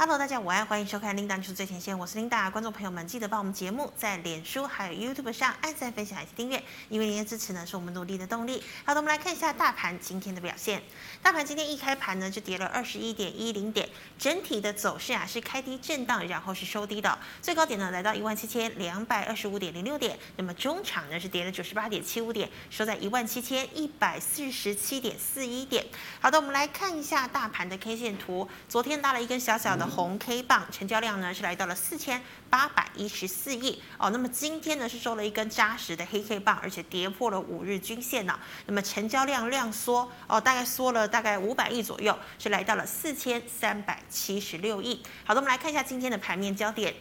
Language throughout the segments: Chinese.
Hello，大家午安，欢迎收看《Linda 뉴스最前线》，我是 Linda。观众朋友们，记得帮我们节目在脸书还有 YouTube 上按赞、分享以及订阅，因为您的支持呢是我们努力的动力。好的，我们来看一下大盘今天的表现。大盘今天一开盘呢就跌了二十一点一零点，整体的走势啊是开低震荡，然后是收低的，最高点呢来到一万七千两百二十五点零六点，那么中场呢是跌了九十八点七五点，收在一万七千一百四十七点四一点。好的，我们来看一下大盘的 K 线图，昨天拉了一根小小的。红 K 棒成交量呢是来到了四千八百一十四亿哦，那么今天呢是收了一根扎实的黑 K 棒，而且跌破了五日均线呢，那么成交量量缩哦，大概缩了大概五百亿左右，是来到了四千三百七十六亿。好的，我们来看一下今天的盘面焦点。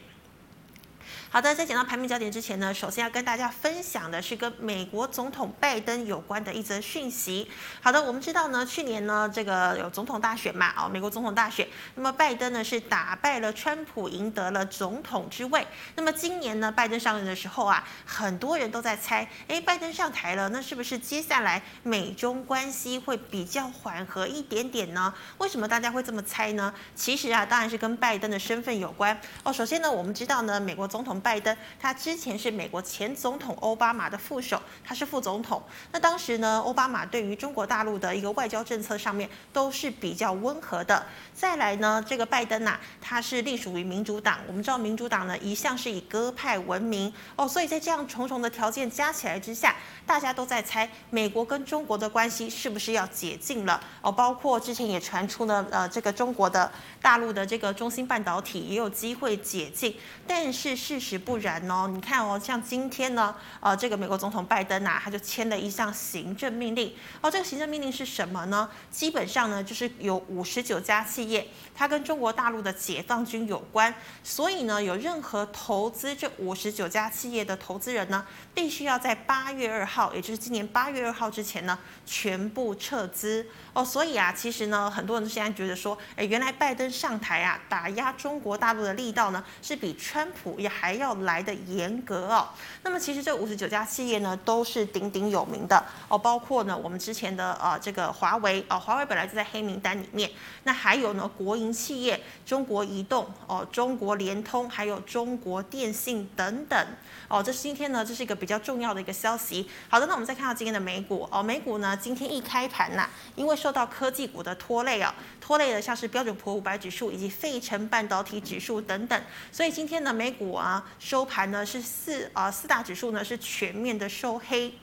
好的，在讲到排名焦点之前呢，首先要跟大家分享的是跟美国总统拜登有关的一则讯息。好的，我们知道呢，去年呢这个有总统大选嘛，哦，美国总统大选，那么拜登呢是打败了川普，赢得了总统之位。那么今年呢，拜登上任的时候啊，很多人都在猜，诶，拜登上台了，那是不是接下来美中关系会比较缓和一点点呢？为什么大家会这么猜呢？其实啊，当然是跟拜登的身份有关哦。首先呢，我们知道呢，美国总统。拜登他之前是美国前总统奥巴马的副手，他是副总统。那当时呢，奥巴马对于中国大陆的一个外交政策上面都是比较温和的。再来呢，这个拜登呐、他是隶属于民主党。我们知道民主党呢一向是以鸽派闻名哦，所以在这样重重的条件加起来之下，大家都在猜美国跟中国的关系是不是要解禁了哦。包括之前也传出呢，呃，这个中国的大陆的这个中芯半导体也有机会解禁，但是事实。实不然哦，你看哦，像今天呢，呃，这个美国总统拜登啊，他就签了一项行政命令哦。这个行政命令是什么呢？基本上呢，就是有五十九家企业，它跟中国大陆的解放军有关，所以呢，有任何投资这五十九家企业的投资人呢，必须要在八月二号，也就是今年八月二号之前呢，全部撤资哦。所以啊，其实呢，很多人现在觉得说，哎，原来拜登上台啊，打压中国大陆的力道呢，是比川普也还要来的严格哦。那么其实这五十九家企业呢，都是鼎鼎有名的哦，包括呢我们之前的呃这个华为哦，华为本来就在黑名单里面。那还有呢国营企业中国移动哦、中国联通，还有中国电信等等哦。这是今天呢，这是一个比比较重要的一个消息。好的，那我们再看到今天的美股哦，美股呢今天一开盘呐、因为受到科技股的拖累、哦，拖累的像是标准普尔五百指数以及费城半导体指数等等，所以今天的美股啊。收盘呢是四啊、四大指数呢是全面的收黑。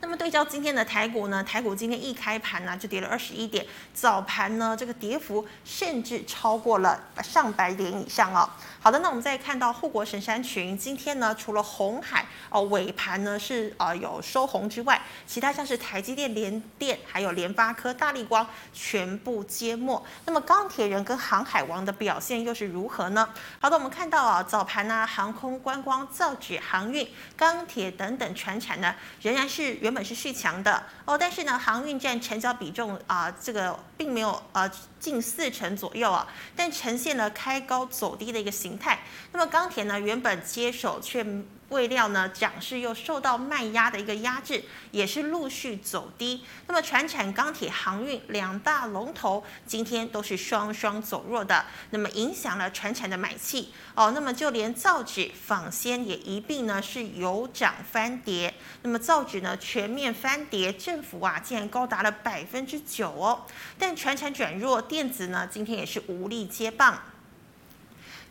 那么对照今天的台股呢，台股今天一开盘呢就跌了二十一点，早盘呢这个跌幅甚至超过了上百点以上哦。好的，那我们再看到护国神山群，今天呢除了红海哦尾盘呢是呃有收红之外，其他像是台积电、联电还有联发科、大力光全部皆墨。那么钢铁人跟航海王的表现又是如何呢？好的，我们看到啊早盘呢航空、观光、造纸、航运、钢铁等等船产呢仍然是原。本是续强的哦，但是呢，航运占成交比重啊、这个并没有呃近四成左右啊，但呈现了开高走低的一个形形态。那么钢铁呢，原本接手却。未料呢，涨势又受到卖压的一个压制，也是陆续走低。那么，船产、钢铁、航运两大龙头今天都是双双走弱的，那么影响了船产的买气哦。那么，就连造纸、纺纤也一并呢是由涨翻跌。那么，造纸呢全面翻跌，振幅啊竟然高达了百分之九哦。但船产转弱，电子呢今天也是无力接棒。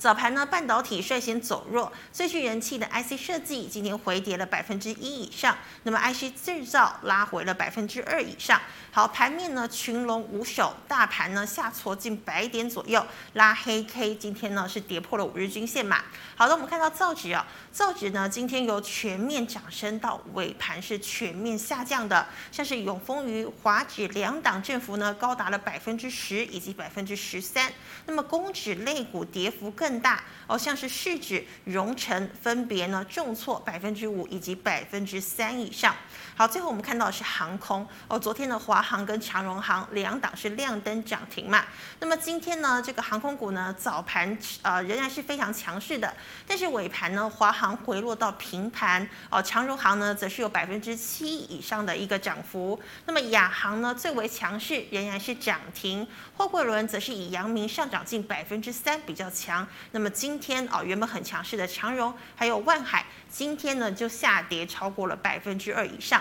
早盘呢，半导体率先走弱，最具人气的 IC 设计今天回跌了百分之一以上，那么 IC 制造拉回了百分之二以上。好，盘面呢群龙无首，大盘呢下挫近百点左右，拉黑 K，今天呢是跌破了五日均线嘛。好的，我们看到造纸啊，造纸呢今天由全面涨升到尾盘是全面下降的，像是永丰余、华纸两档振幅呢高达了百分之十以及百分之十三，那么公指类股跌幅更更大哦，像是市值、荣成分别呢重挫百分之五以及百分之三以上。好，最后我们看到的是航空哦，昨天的华航跟长荣航两档是亮灯涨停嘛。那么今天呢，这个航空股呢早盘呃仍然是非常强势的，但是尾盘呢，华航回落到平盘哦，长荣航呢则是有百分之七以上的一个涨幅。那么亚航呢最为强势，仍然是涨停。货柜轮则是以阳明上涨近百分之三比较强。那么今天哦原本很强势的长荣还有万海。今天呢就下跌超过了百分之二以上。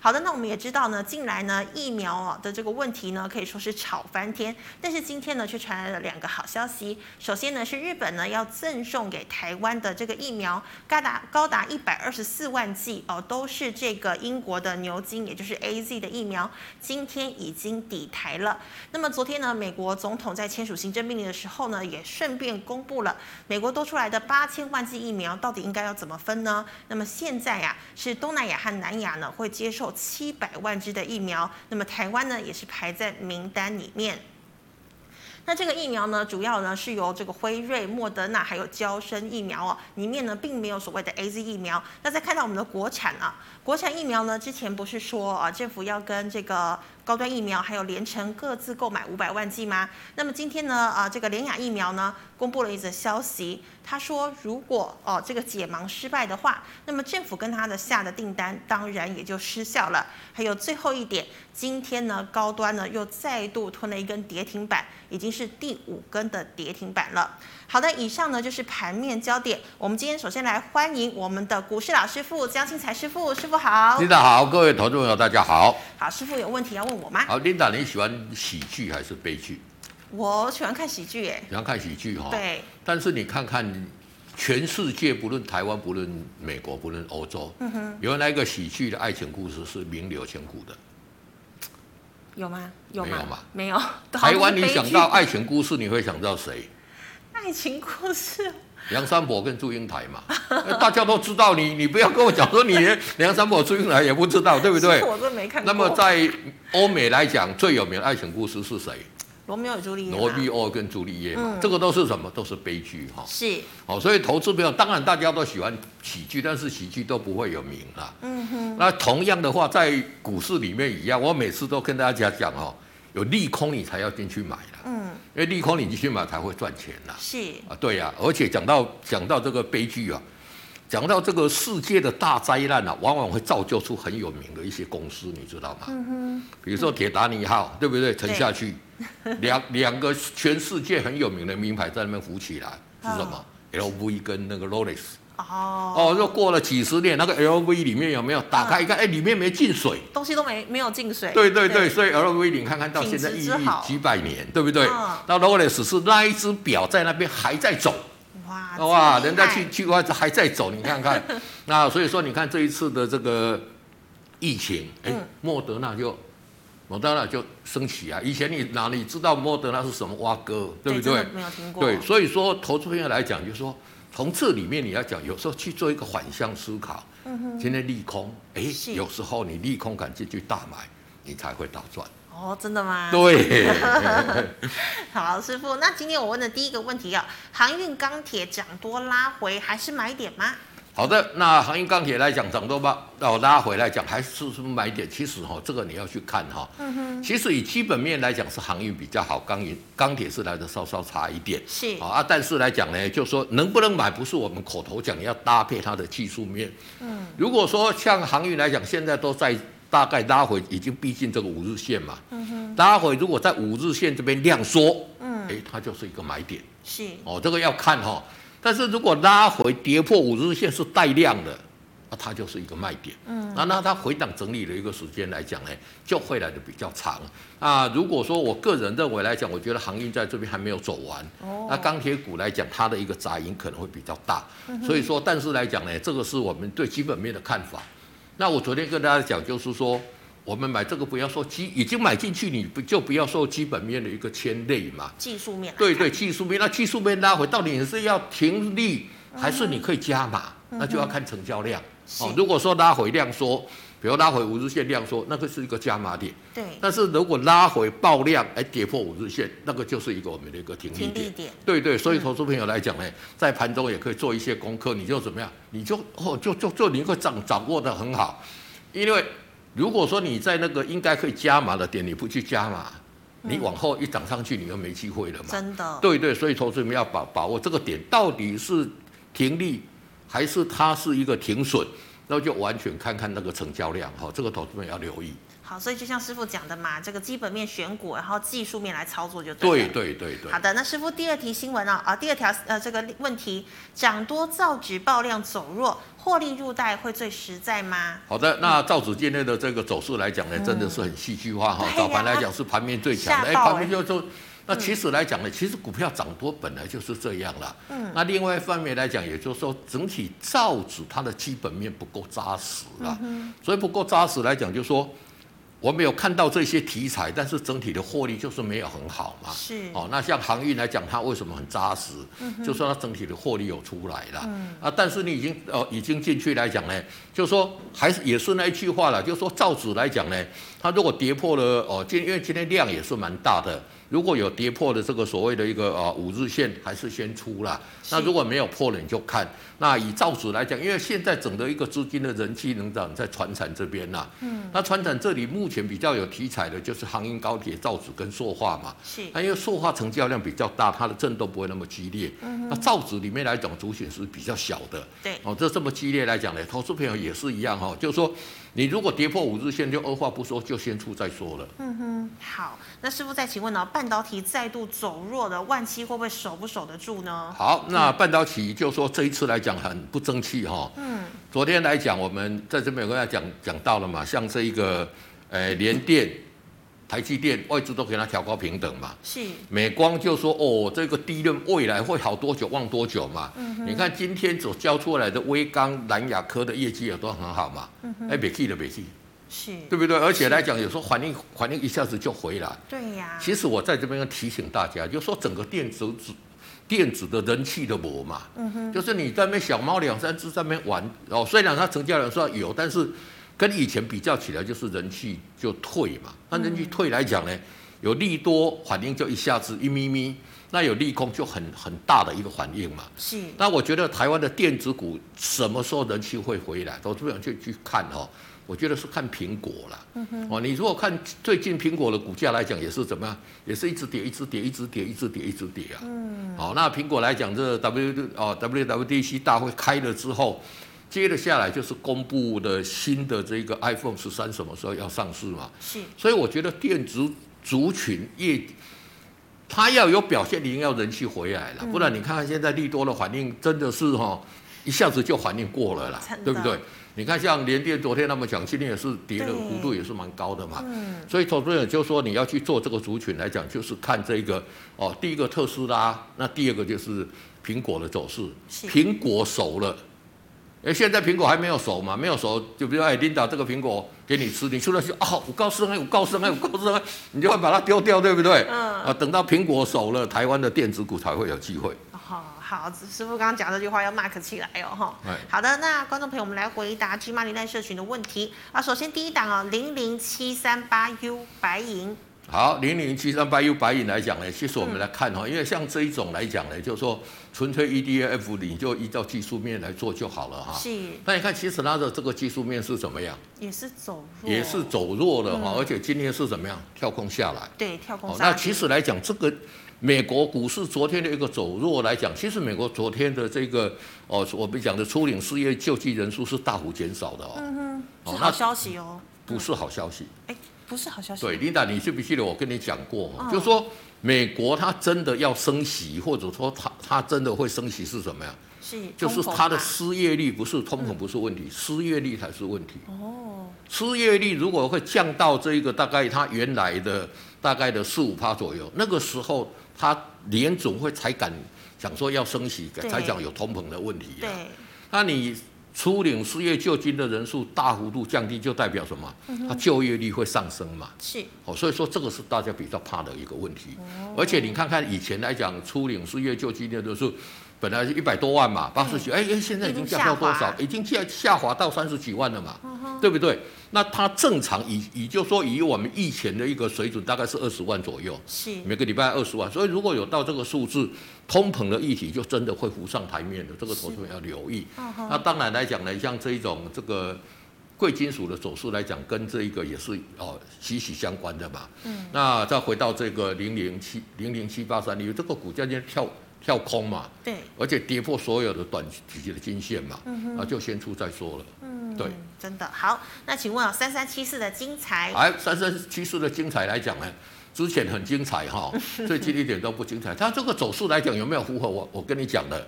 好的，那我们也知道呢，近来呢疫苗啊的这个问题呢可以说是炒翻天，但是今天呢却传来了两个好消息。首先呢是日本呢要赠送给台湾的这个疫苗高达高达一百二十四万剂哦，都是这个英国的牛津，也就是 AZ 的疫苗，今天已经抵台了。那么昨天呢，美国总统在签署行政命令的时候呢，也顺便公布了美国多出来的八千万剂疫苗到底应该要怎么分呢？那么现在呀，是东南亚和南亚呢会接受七百万支的疫苗，那么台湾呢也是排在名单里面。那这个疫苗呢，主要呢是由这个辉瑞、莫德纳还有交生疫苗哦，里面呢并没有所谓的 AZ 疫苗。那再看到我们的国产啊，国产疫苗呢，之前不是说啊，政府要跟这个。高端疫苗还有联成各自购买五百万剂吗？那么今天呢，啊，这个联雅疫苗呢，公布了一则消息，他说如果哦这个解盲失败的话，那么政府跟他的下的订单当然也就失效了。还有最后一点，今天呢高端呢又再度吞了一根跌停板，已经是第五根的跌停板了。好的，以上呢就是盘面焦点。我们今天首先来欢迎我们的股市老师傅江庆才师傅，师傅好。领导好，各位投资朋友大家好。好，师傅有问题要问我吗？好，领导你喜欢喜剧还是悲剧？我喜欢看喜剧，哎。喜欢看喜剧哈。对。但是你看看全世界，不论台湾，不论美国，不论欧洲，嗯哼，有那个喜剧的爱情故事是名留千古的。有吗？有吗？没有吗？没有。台湾，你想到爱情故事，你会想到谁？爱情故事，梁山伯跟祝英台嘛，大家都知道你，你不要跟我讲说你连梁山伯、祝英台也不知道，对不对？我都没看过。那么在欧美来讲，最有名的爱情故事是谁？罗密欧与朱丽叶。罗密欧跟朱丽叶嘛，这个都是什么？都是悲剧哈。是。好，所以投资朋友当然大家都喜欢喜剧，但是喜剧都不会有名啊。嗯哼。那同样的话，在股市里面一样，我每次都跟大家讲哦。有利空你才要进去买的，嗯，因为利空你进去买才会赚钱呐。是啊，对呀、啊，而且讲到讲到这个悲剧啊，讲到这个世界的大灾难啊，往往会造就出很有名的一些公司，你知道吗？嗯哼，比如说铁达尼号，嗯、对不对？沉下去，两两个全世界很有名的名牌在那边浮起来，是什么、哦、？LV 跟那个劳力士。哦哦，又过了几十年，那个 LV 里面有没有打开一看？哎、嗯，里面没进水，东西都没没有进水。对对对，对所以 LV 你看看到现在屹立几百年，对不对？嗯、那 Rolex 是那一只表在那边还在走，哇哇，人家去去外还在走，你看看。那所以说，你看这一次的这个疫情，哎，莫德纳就莫德纳就升起啊。以前你哪里知道莫德纳是什么蛙哥，对不对？对没有听过。对，所以说投资朋友来讲，就是说。从这里面你要讲，有时候去做一个反向思考。嗯哼。今天利空，哎，有时候你利空敢进去大买，你才会大赚。哦，真的吗？对。好，师傅，那今天我问的第一个问题啊，航运钢铁涨多拉回还是买点吗？好的，那航运钢铁来讲涨多吧，哦，拉回来讲还是什么买点？其实哈，这个你要去看哈。嗯哼。其实以基本面来讲是航运比较好，钢运钢铁是来的稍稍差一点。是。啊，但是来讲呢，就是说能不能买，不是我们口头讲，要搭配它的技术面。嗯。如果说像航运来讲，现在都在大概拉回，已经逼近这个五日线嘛。嗯哼。拉回如果在五日线这边量缩，嗯，哎，它就是一个买点。是。哦，这个要看哈。但是如果拉回跌破五日线是带量的，那它就是一个卖点。嗯，那那它回档整理的一个时间来讲呢，就会来的比较长。啊，如果说我个人认为来讲，我觉得航运在这边还没有走完。哦。那钢铁股来讲，它的一个杂音可能会比较大。嗯。所以说，但是来讲呢，这个是我们对基本面的看法。那我昨天跟大家讲，就是说。我们买这个不要说基，已经买进去，你不就不要受基本面的一个牵累嘛？技术面。对对，技术面，那技术面拉回，到底你是要停利，还是你可以加码？嗯、那就要看成交量。哦，如果说拉回量缩，比如拉回五日线量缩，那个是一个加码点。对。但是如果拉回爆量，哎，跌破五日线，那个就是一个我们的一个停利点。停利点。对对，所以投资朋友来讲呢，在盘中也可以做一些功课，你就怎么样？你就哦，就就就你会掌掌握的很好。因为如果说你在那个应该可以加码的点，你不去加码，你往后一涨上去，你就没机会了嘛。真的。对对，所以投资人要把把握这个点，到底是停利还是它是一个停损？那就完全看看那个成交量哈，这个投资人要留意。好，所以就像师傅讲的嘛，这个基本面选股，然后技术面来操作就对了。对对对对。好的，那师傅第二题新闻啊，啊，第二条呃这个问题，涨多造纸爆量走弱，获利入袋会最实在吗？好的，那造纸今天的这个走势来讲呢，真的是很戏剧化哈。早盘来讲是盘面最强的，哎，盘面就说。那其实来讲呢，其实股票涨多本来就是这样了。嗯。那另外一方面来讲，也就是说，整体造纸它的基本面不够扎实了。嗯。所以不够扎实来讲，就是说。我们有看到这些题材，但是整体的获利就是没有很好嘛。是。哦，那像航运来讲，它为什么很扎实？嗯。就说它整体的获利有出来了。嗯。啊，但是你已经呃已经进去来讲呢，就说还是也是那一句话了，就说造纸来讲呢，它如果跌破了哦，今因为今天量也是蛮大的。如果有跌破的这个所谓的一个呃五日线，还是先出啦。那如果没有破了，你就看。那以造纸来讲，因为现在整个一个资金的人气能涨在船产这边呐。嗯。那船产这里目前比较有题材的就是航运、高铁、造纸跟塑化嘛。是。那因为塑化成交量比较大，它的震动不会那么激烈。嗯。那造纸里面来讲，族群是比较小的。对。哦，这这么激烈来讲呢，投资朋友也是一样哈，就是说。你如果跌破五日线，就二话不说就先出再说了。嗯哼，好，那师傅再请问呢？半导体再度走弱的万七会不会守不守得住呢？好，那半导体就说这一次来讲很不争气哈。嗯。昨天来讲，我们在这边有跟大家讲讲到了嘛，像这一个，呃，联电。台积电外资都给它调高平等嘛，是。美光就说哦，这个第一任未来会好多久望多久嘛，嗯、你看今天所交出来的微刚、南雅科的业绩也都很好嘛，哎、嗯，别气了别气，是。对不对？而且来讲，有时候反应反应一下子就回来，对呀。其实我在这边要提醒大家，就说整个电子电子的人气的膜嘛，嗯哼，就是你在那边小猫两三只在那边玩哦，虽然它成交量算有，但是。跟以前比较起来，就是人气就退嘛。那人气退来讲呢，有利多反应就一下子一咪咪，那有利空就很很大的一个反应嘛。是。那我觉得台湾的电子股什么时候人气会回来？我这边去去看哦。我觉得是看苹果了。哦，你如果看最近苹果的股价来讲，也是怎么样？也是一直跌，一直跌，一直跌，一直跌，一直跌啊。嗯。好，那苹果来讲，这 W 哦 WWDC 大会开了之后。接着下来就是公布的新的这个 iPhone 十三什么时候要上市嘛？是，所以我觉得电子族群业，它要有表现，你要人气回来了，不然你看看现在利多的反应真的是哈，一下子就反应过了啦，对不对？你看像联电昨天那么讲，今天也是跌的幅度也是蛮高的嘛。所以投资人就说你要去做这个族群来讲，就是看这个哦，第一个特斯拉，那第二个就是苹果的走势，苹果熟了。哎，现在苹果还没有熟嘛？没有熟，就比如说，哎，领导这个苹果给你吃，你吃了就啊，我告诉你，我告诉你，我告诉你，你就会把它丢掉，对不对？嗯。啊，等到苹果熟了，台湾的电子股才会有机会。好，好，师傅刚刚讲这句话要 mark 起来哦，哈。好的，那观众朋友，我们来回答 GMoney LINE 社群的问题啊。首先第一档哦，零零七三八 U 白银。好，零零七三八 U 白银来讲呢，其实我们来看哈，因为像这一种来讲呢，就是说纯粹 EDF，你就依照技术面来做就好了哈。是。那你看，其实它的这个技术面是怎么样？也是走弱。也是走弱的哈，而且今天是怎么样？跳空下来。对，跳空。那其实来讲，这个美国股市昨天的一个走弱来讲，其实美国昨天的这个哦，我们讲的初领失业救济人数是大幅减少的哦。嗯哼。是好消息哦。不是好消息。哎。不是好消息。对，琳达，你记不记得我跟你讲过，哦、就是说美国它真的要升息，或者说它它真的会升息是什么呀？是，就是它的失业率不是通膨不是问题，嗯、失业率才是问题。哦。失业率如果会降到这一个大概它原来的大概的四五趴左右，那个时候它联总会才敢讲说要升息，才讲有通膨的问题。对。那你。初领失业救济的人数大幅度降低，就代表什么？它就业率会上升嘛？是。哦，所以说这个是大家比较怕的一个问题。而且你看看以前来讲，初领失业救济的人数本来是一百多万嘛，八十几，哎哎，现在已经降到多少？已经降下滑到三十几万了嘛。对不对？那它正常以以就说以我们以前的一个水准，大概是二十万左右，是每个礼拜二十万。所以如果有到这个数字，通膨的议题就真的会浮上台面的，这个投资人要留意。那当然来讲呢，像这一种这个贵金属的走势来讲，跟这一个也是哦息息相关的嘛。嗯。那再回到这个零零七零零七八三零，这个股价今天跳。跳空嘛，对，而且跌破所有的短期的均线嘛，嗯那就先出再说了，嗯，对，真的好。那请问啊，三三七四的精彩，哎，三三七四的精彩来讲呢？之前很精彩哈，最近一点都不精彩。它这个走势来讲有没有符合我我跟你讲的？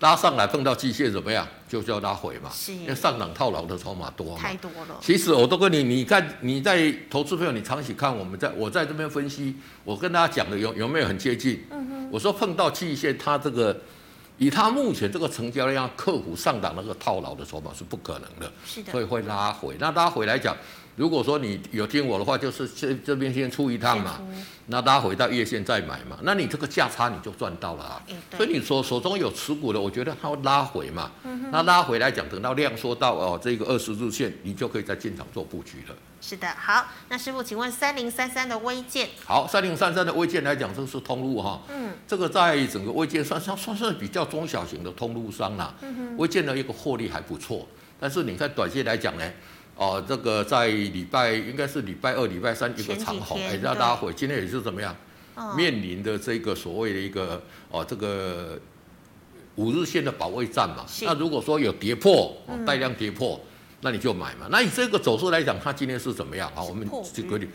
拉上来碰到季线怎么样？就叫拉回嘛。因为上涨套牢的筹码多嘛。太多了。其实我都跟你，你看你在投资朋友，你长期看我们在我在这边分析，我跟大家讲的有有没有很接近？我说碰到季线，它这个以它目前这个成交量克服上涨那个套牢的筹码是不可能的。是的。所以会拉回。那拉回来讲。如果说你有听我的话，就是这这边先出一趟嘛，那拉回到月线再买嘛，那你这个价差你就赚到了啊。所以你说手中有持股的，我觉得它会拉回嘛，那拉回来讲，等到量缩到哦这个二十日线，你就可以在进场做布局了。是的，好，那师傅，请问三零三三的微健，好，三零三三的微健来讲，这是通路哈，嗯，这个在整个微健算算算是比较中小型的通路商啦，嗯哼，微健的一个获利还不错，但是你看短线来讲呢？哦，这个在礼拜应该是礼拜二、礼拜三一个长红，哎，让大家回。今天也是怎么样？哦、面临的这个所谓的一个哦，这个五日线的保卫战嘛。那如果说有跌破，哦，带量跌破，嗯、那你就买嘛。那以这个走势来讲，它今天是怎么样？啊，我们举个你。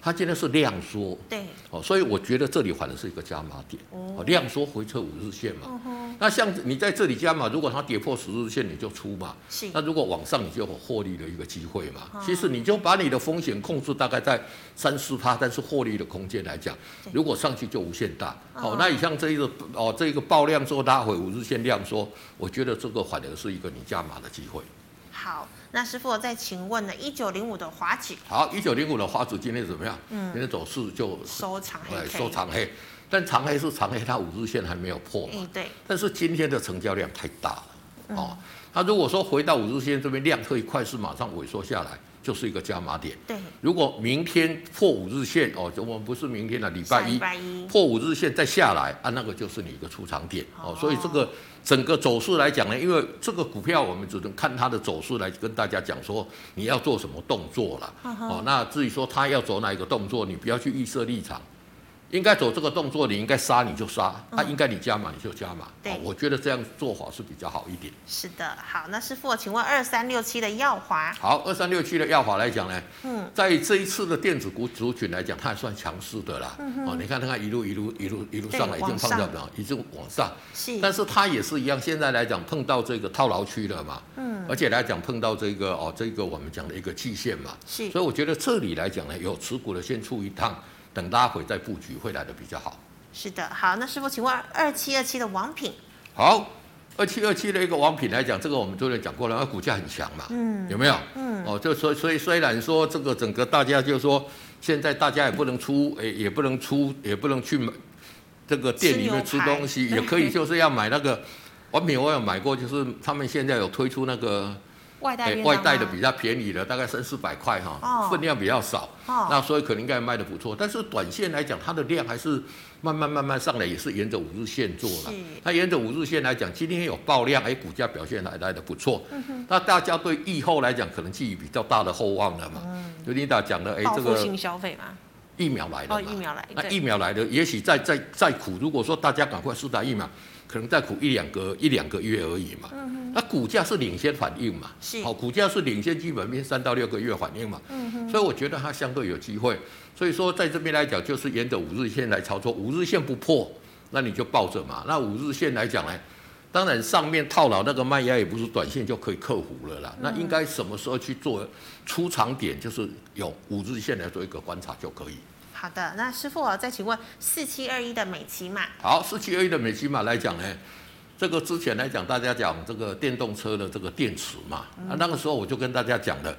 它今天是量缩，对，哦，所以我觉得这里反而是一个加码点，哦，量缩回撤五日线嘛，那像你在这里加码，如果它跌破十日线，你就出嘛，是，那如果往上，你就有获利的一个机会嘛。嗯、其实你就把你的风险控制大概在三四趴，但是获利的空间来讲，如果上去就无限大，好、哦，那你像这一个哦，这一个爆量之后拉回五日线量缩，我觉得这个反而是一个你加码的机会。好，那师傅我再请问呢，一九零五的华指，好，一九零五的华指今天怎么样？嗯，今天走势就收长黑，收长黑，但长黑是长黑，它五日线还没有破嘛？嗯，对。但是今天的成交量太大了，嗯、哦，那如果说回到五日线这边量可以快速马上萎缩下来。就是一个加码点。对，如果明天破五日线哦，就我们不是明天的礼拜一，拜一破五日线再下来啊，那个就是你一个出场点哦。所以这个整个走势来讲呢，因为这个股票我们只能看它的走势来跟大家讲说你要做什么动作了。哦，那至于说它要走哪一个动作，你不要去预设立场。应该走这个动作，你应该杀你就杀，他、嗯啊、应该你加码你就加码。对、哦，我觉得这样做法是比较好一点。是的，好，那师傅，请问二三六七的耀华？好，二三六七的耀华来讲呢，嗯，在这一次的电子股族群来讲，它还算强势的啦。嗯哼哦，你看它一路一路一路一路上来，已经碰到了，已经往上。是，但是它也是一样，现在来讲碰到这个套牢区了嘛。嗯，而且来讲碰到这个哦，这个我们讲的一个季线嘛。是，所以我觉得这里来讲呢，有持股的先出一趟。等拉回再布局会来的比较好。是的，好，那师傅，请问二七二七的王品？好，二七二七的一个王品来讲，这个我们昨天讲过了，那股价很强嘛，嗯，有没有？嗯，哦，就所以所以虽然说这个整个大家就说现在大家也不能出，诶，也不能出，也不能去买这个店里面吃东西，也可以就是要买那个王品，我有买过，就是他们现在有推出那个。外带、欸、外带的比较便宜的，大概三四百块哈，哦、分量比较少，哦、那所以可能应该卖的不错。但是短线来讲，它的量还是慢慢慢慢上来，也是沿着五日线做了。它沿着五日线来讲，今天有爆量，哎、欸，股价表现还来的不错。嗯、哼那大家对疫后来讲，可能寄予比较大的厚望了嘛。就琳达讲的，哎、欸，这个性消费嘛，疫苗来了，哦，疫苗来，那疫苗来的，也许再再再苦，如果说大家赶快施打疫苗。可能再苦一两个一两个月而已嘛，那股价是领先反应嘛，是好，股价是领先基本面三到六个月反应嘛，嗯、哼所以我觉得它相对有机会，所以说在这边来讲，就是沿着五日线来操作，五日线不破，那你就抱着嘛。那五日线来讲呢，当然上面套牢那个卖压也不是短线就可以克服了啦，嗯、那应该什么时候去做出场点，就是用五日线来做一个观察就可以。好的，那师傅我再请问四七二一的美琪玛。好，四七二一的美琪玛来讲呢，这个之前来讲，大家讲这个电动车的这个电池嘛，啊，那个时候我就跟大家讲的，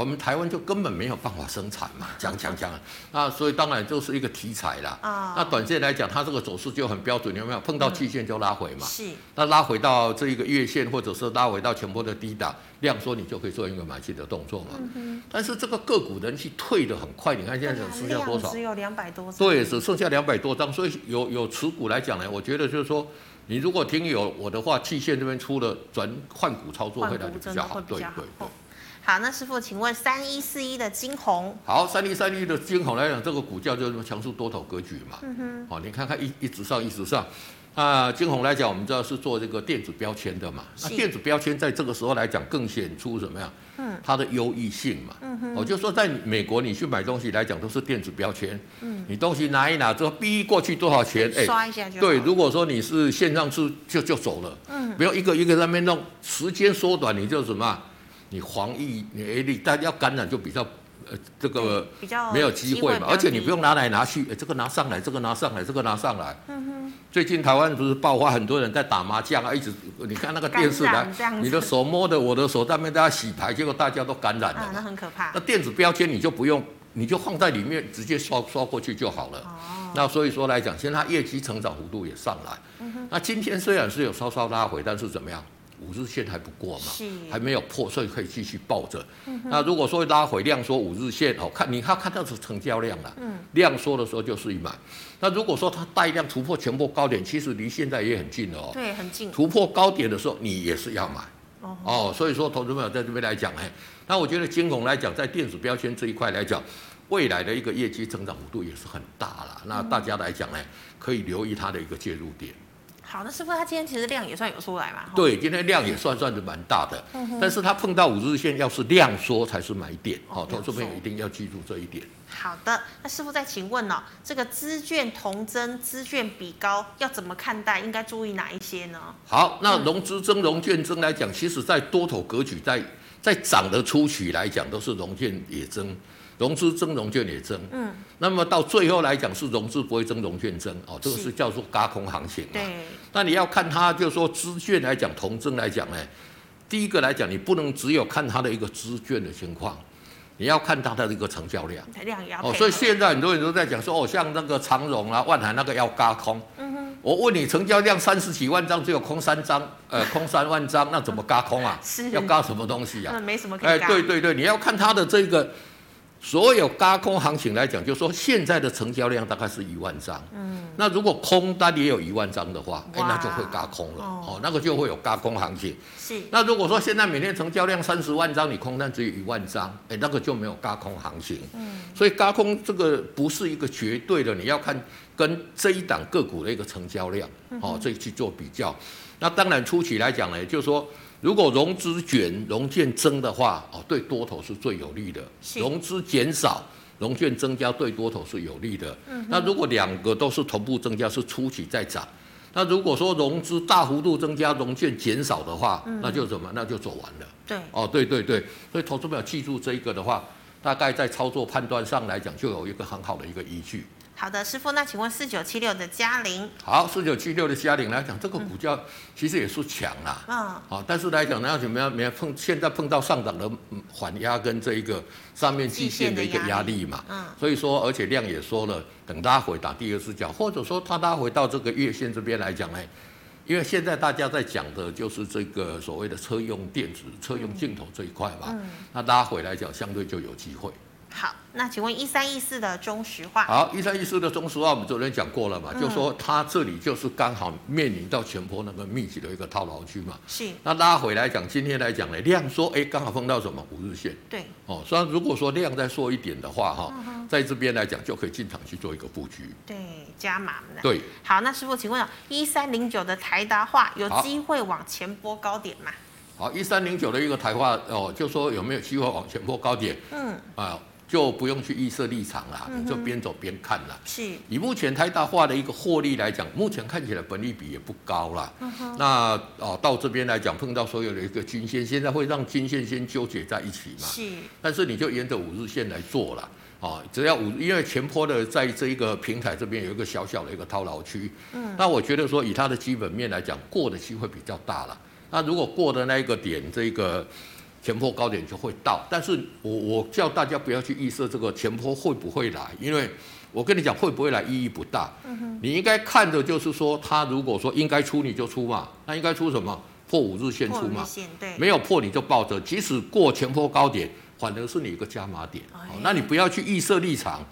我们台湾就根本没有办法生产嘛，讲 讲讲，那所以当然就是一个题材啦。啊，那短线来讲，它这个走势就很标准，你有没有碰到季线就拉回嘛？是。那拉回到这一个月线，或者是拉回到前波的低档，量缩你就可以做一个买进的动作嘛。嗯。但是这个个股人气退的很快，你看现在只剩下多少？只有两百多张。对，只剩下两百多张，所以有有持股来讲呢，我觉得就是说，你如果听有我的话，季线这边出了转换股操作会来的比较好。对对对。好，那师傅，请问三一四一的晶宏。好，三一三一的晶宏来讲，这个股价就是强势多头格局嘛。嗯哼。好，你看看一一直上一直上，啊，晶宏来讲，我们知道是做这个电子标签的嘛。那电子标签在这个时候来讲，更显出什么呀？嗯。它的优异性嘛。嗯哼。我就说，在美国你去买东西来讲，都是电子标签。嗯。你东西拿一拿之后，逼过去多少钱？哎。刷一下就。对，如果说你是线上是就就走了。嗯。不要一个一个在那边弄，时间缩短，你就什么？你防疫，你 A 力，但要感染就比较，呃，这个比较没有机会嘛。而且你不用拿来拿去，这个拿上来，这个拿上来，这个拿上来。嗯哼。最近台湾不是爆发很多人在打麻将啊，一直你看那个电视台，你的手摸的我的手，上面大家洗牌，结果大家都感染了。啊，那很可怕。那电子标签你就不用，你就放在里面，直接刷刷过去就好了。哦。那所以说来讲，现在它业绩成长幅度也上来。那今天虽然是有稍稍拉回，但是怎么样？五日线还不过嘛，还没有破，所以可以继续抱着。嗯、那如果说拉回量缩五日线哦，看你看看到是成交量了，嗯、量缩的时候就是一买。那如果说它带量突破前波高点，其实离现在也很近哦。对，很近。突破高点的时候，你也是要买。哦，哦，所以说投资朋友在这边来讲，哎，那我觉得金融来讲，在电子标签这一块来讲，未来的一个业绩增长幅度也是很大了。那大家来讲呢，可以留意它的一个介入点。好，那师傅他今天其实量也算有出来嘛？对，今天量也算算是蛮大的，嗯、但是他碰到五日线，要是量缩才是买点。好、哦，投资朋友一定要记住这一点。好的，那师傅再请问哦，这个资券同增、资券比高要怎么看待？应该注意哪一些呢？好，那融资增、融券增来讲，其实在多头格局在在涨的初期来讲，都是融券也增。融资增，融券也增。嗯，那么到最后来讲是融资不会增，融券增哦，这个是叫做轧空行情嘛。对。那你要看它，就是说资券来讲，同增来讲呢，第一个来讲，你不能只有看它的一个资券的情况，你要看它的一个成交量。量也要。哦，所以现在很多人都在讲说，哦，像那个长荣啊、万海那个要加空。嗯哼。我问你，成交量三十几万张，只有空三张，呃，空三万张，那怎么加空啊？是。要加什么东西啊？那没什么可以。哎，对对对，你要看它的这个。所有轧空行情来讲，就是说现在的成交量大概是一万张。嗯，那如果空单也有一万张的话，哎，那就会轧空了。哦，那个就会有轧空行情。是。那如果说现在每天成交量三十万张，你空单只有一万张，哎，那个就没有轧空行情。嗯。所以轧空这个不是一个绝对的，你要看跟这一档个股的一个成交量，哦，这去做比较。那当然初期来讲呢，就是说。如果融资卷、融券增的话，哦，对多头是最有利的；融资减少、融券增加，对多头是有利的。嗯、那如果两个都是同步增加，是初期在涨。那如果说融资大幅度增加，融券减少的话，嗯、那就什么？那就走完了。对，哦，对对对，所以投资朋友记住这一个的话，大概在操作判断上来讲，就有一个很好的一个依据。好的，师傅，那请问四九七六的佳凌？好，四九七六的佳凌来讲，这个股价其实也是强啦。嗯。好，但是来讲呢，要怎么样？没有碰，现在碰到上涨的缓压跟这一个上面季线的一个压力嘛。嗯。所以说，而且量也说了，等拉回打第二只脚，或者说它拉回到这个月线这边来讲呢，因为现在大家在讲的就是这个所谓的车用电子、车用镜头这一块嘛。嗯。那拉回来讲，相对就有机会。好，那请问一三一四的中石化？好，一三一四的中石化，我们昨天讲过了嘛，嗯、就说它这里就是刚好面临到前波那个密集的一个套牢区嘛。是。那拉回来讲，今天来讲呢，量缩，哎，刚好碰到什么五日线。对。哦，所以如果说量再缩一点的话，哈、嗯，在这边来讲就可以进场去做一个布局。对，加码的。对。好，那师傅，请问一三零九的台达化有机会往前波高点吗？好，一三零九的一个台化哦，就说有没有机会往前波高点？嗯。啊。就不用去预设立场了，你就边走边看了。是。以目前台大化的一个获利来讲，目前看起来本利比也不高啦。嗯哼。那哦，到这边来讲，碰到所有的一个均线，现在会让均线先纠结在一起嘛？是。但是你就沿着五日线来做了，啊，只要五，因为前坡的在这一个平台这边有一个小小的一个套牢区。嗯。那我觉得说，以它的基本面来讲，过的机会比较大了。那如果过的那一个点，这个。前坡高点就会到。但是我我叫大家不要去预设这个前坡会不会来，因为我跟你讲会不会来意义不大。嗯你应该看的就是说，它如果说应该出你就出嘛，那应该出什么？破五日线出嘛，没有破你就抱着，即使过前坡高点，反而是你一个加码点。那你不要去预设立场，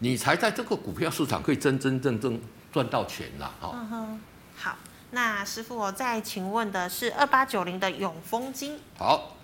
你才在这个股票市场可以真真正正赚到钱啦。嗯好，那师傅我再请问的是二八九零的永丰金。好。